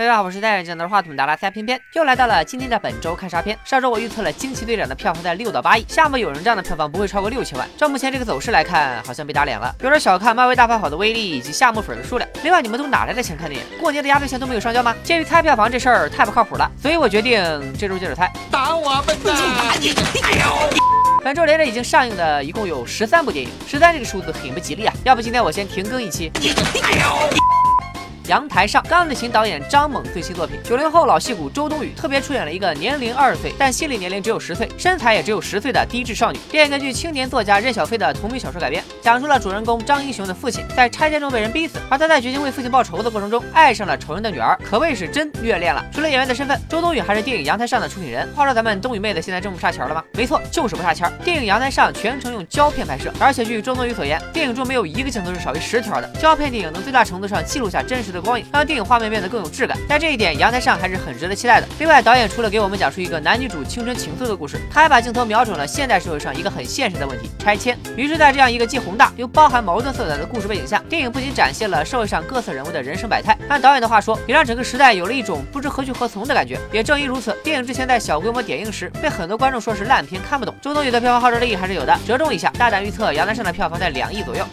大家好，我是戴眼镜拿着话筒的拉塞偏偏，又来到了今天的本周看啥片。上周我预测了惊奇队长的票房在六到八亿，夏目友人帐的票房不会超过六千万。照目前这个走势来看，好像被打脸了，有点小看漫威大法好的威力以及夏目粉的数量。另外，你们都哪来的钱看电影？过年的压岁钱都没有上交吗？鉴于猜票房这事儿太不靠谱了，所以我决定这周接着猜。打我笨蛋！本周连着已经上映的一共有十三部电影，十三这个数字很不吉利啊！要不今天我先停更一期。阳台上，钢的琴导演张猛最新作品。九零后老戏骨周冬雨特别出演了一个年龄二十岁，但心理年龄只有十岁，身材也只有十岁的低智少女。电影根据青年作家任小飞的同名小说改编，讲述了主人公张英雄的父亲在拆迁中被人逼死，而他在决心为父亲报仇的过程中，爱上了仇人的女儿，可谓是真虐恋了。除了演员的身份，周冬雨还是电影《阳台上》的出品人。话说咱们冬雨妹子现在挣不差钱了吗？没错，就是不差钱。电影《阳台上》全程用胶片拍摄，而且据周冬雨所言，电影中没有一个镜头是少于十条的。胶片电影能最大程度上记录下真实的光影，让电影画。面变得更有质感，在这一点，阳台上还是很值得期待的。另外，导演除了给我们讲述一个男女主青春情愫的故事，他还把镜头瞄准了现代社会上一个很现实的问题——拆迁。于是，在这样一个既宏大又包含矛盾色彩的故事背景下，电影不仅展现了社会上各色人物的人生百态，按导演的话说，也让整个时代有了一种不知何去何从的感觉。也正因如此，电影之前在小规模点映时，被很多观众说是烂片，看不懂。周冬雨的票房号召力还是有的，折中一下，大胆预测，阳台上的票房在两亿左右。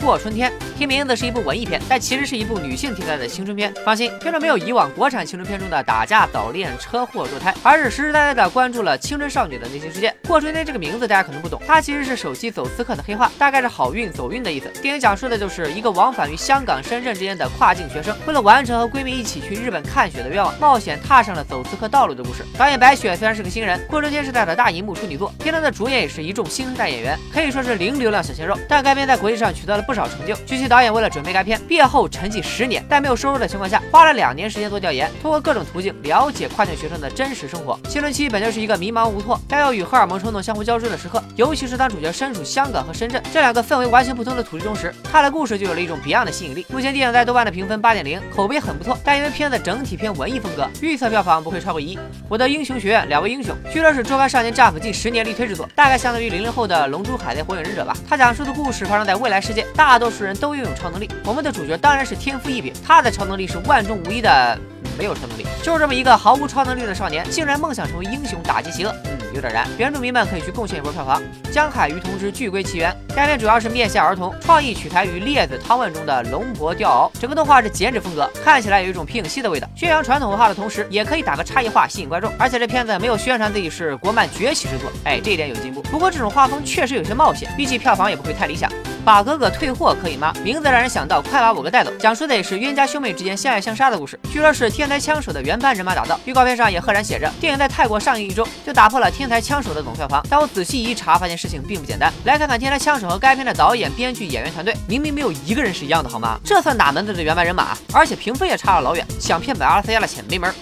过春天，听名字是一部文艺片，但其实是一部女性题材的青春片。放心，片中没有以往国产青春片中的打架、早恋、车祸、堕胎，而是实实在在的关注了青春少女的内心世界。过春天这个名字大家可能不懂，它其实是手机走私客的黑话，大概是好运、走运的意思。电影讲述的就是一个往返于香港、深圳之间的跨境学生，为了完成和闺蜜一起去日本看雪的愿望，冒险踏上了走私客道路的故事。导演白雪虽然是个新人，过春天是在的大银幕处女作，片中的主演也是一众新生代演员，可以说是零流量小鲜肉，但该片在国际上取得了不少成就。据悉导。演为了准备该片，毕业后沉寂十年，在没有收入的情况下，花了两年时间做调研，通过各种途径了解跨境学生的真实生活。青春期本就是一个迷茫无措，但又与荷尔蒙冲动相互交织的时刻，尤其是当主角身处香港和深圳这两个氛围完全不同的土地中时，他的故事就有了一种别样的吸引力。目前电影在豆瓣的评分八点零，口碑很不错，但因为片子整体偏文艺风格，预测票房不会超过一。我的英雄学院两位英雄，据说是《周刊少年 Jump》近十年力推之作，大概相当于零零后的《龙珠海贼》《火影忍者》吧。他讲述的故事发生在未来世界，大多数人都拥有超能力，我们。的主角当然是天赋异禀，他的超能力是万中无一的，没有超能力，就是这么一个毫无超能力的少年，竟然梦想成为英雄，打击邪恶，嗯，有点燃。原著迷们可以去贡献一波票房。江海鱼同之巨龟奇缘，该片主要是面向儿童，创意取材于《列子汤问》中的龙婆钓鳌，整个动画是剪纸风格，看起来有一种皮影戏的味道。宣扬传统文化的同时，也可以打个差异化，吸引观众。而且这片子没有宣传自己是国漫崛起之作，哎，这一点有进步。不过这种画风确实有些冒险，预计票房也不会太理想。把哥哥退货可以吗？名字让人想到快把我哥带走，讲述的也是冤家兄妹之间相爱相杀的故事。据说是天才枪手的原班人马打造，预告片上也赫然写着，电影在泰国上映一周就打破了天才枪手的总票房。但我仔细一查，发现事情并不简单。来看看天才枪手和该片的导演、编剧、演员团队，明明没有一个人是一样的，好吗？这算哪门子的原班人马？而且评分也差了老远，想骗本 RCA 了钱没门。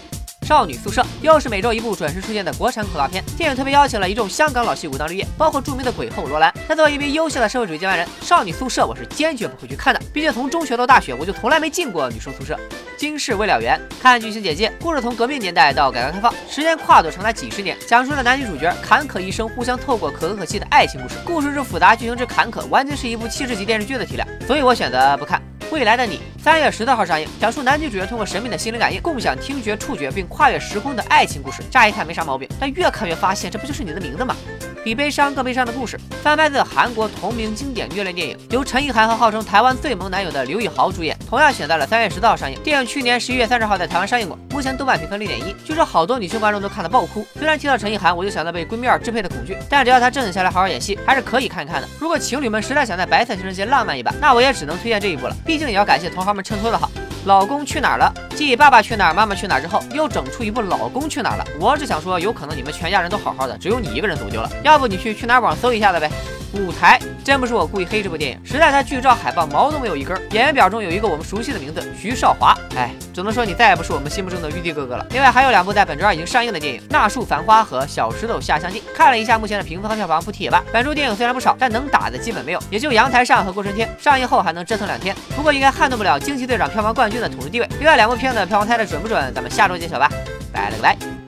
少女宿舍又是每周一部准时出现的国产口大片。电影特别邀请了一众香港老戏骨当绿叶，包括著名的鬼后罗兰。他作为一名优秀的社会主义接班人，少女宿舍我是坚决不会去看的。毕竟从中学到大学，我就从来没进过女生宿舍。今世未了缘，看剧情简介，故事从革命年代到改革开放，时间跨度长达几十年，讲述了男女主角坎坷一生互相透过可歌可泣的爱情故事。故事之复杂，剧情之坎坷，完全是一部气质级电视剧的体量，所以我选择不看。未来的你，三月十四号上映，讲述男女主角通过神秘的心灵感应，共享听觉、触觉，并跨越时空的爱情故事。乍一看没啥毛病，但越看越发现，这不就是你的名字吗？比悲伤更悲伤的故事，翻拍自韩国同名经典虐恋电影，由陈意涵和号称台湾最萌男友的刘以豪主演，同样选在了三月十四号上映。电影去年十一月三十号在台湾上映过，目前豆瓣评分六点一，据说好多女性观众都看得爆哭。虽然提到陈意涵，我就想到被闺蜜二支配的恐惧，但只要她镇下来好好演戏，还是可以看一看的。如果情侣们实在想在白色情人节浪漫一把，那我也只能推荐这一部了，毕竟也要感谢同行们衬托的好。老公去哪儿了？继《爸爸去哪儿》《妈妈去哪儿》之后，又整出一部《老公去哪儿了》。我只想说，有可能你们全家人都好好的，只有你一个人走丢了。要不你去去哪儿网搜一下子呗。舞台真不是我故意黑这部电影，实在它剧照海报毛都没有一根。演员表中有一个我们熟悉的名字徐少华，哎，只能说你再也不是我们心目中的玉帝哥哥了。另外还有两部在本周二已经上映的电影《那树繁花》和《小石头下乡记》，看了一下目前的评分和票房，不提也罢。本周电影虽然不少，但能打的基本没有，也就《阳台上》和《过春天》上映后还能折腾两天，不过应该撼动不了《惊奇队长》票房冠军的统治地位。另外两部片子票房猜的准不准？咱们下周揭晓吧。拜了个拜。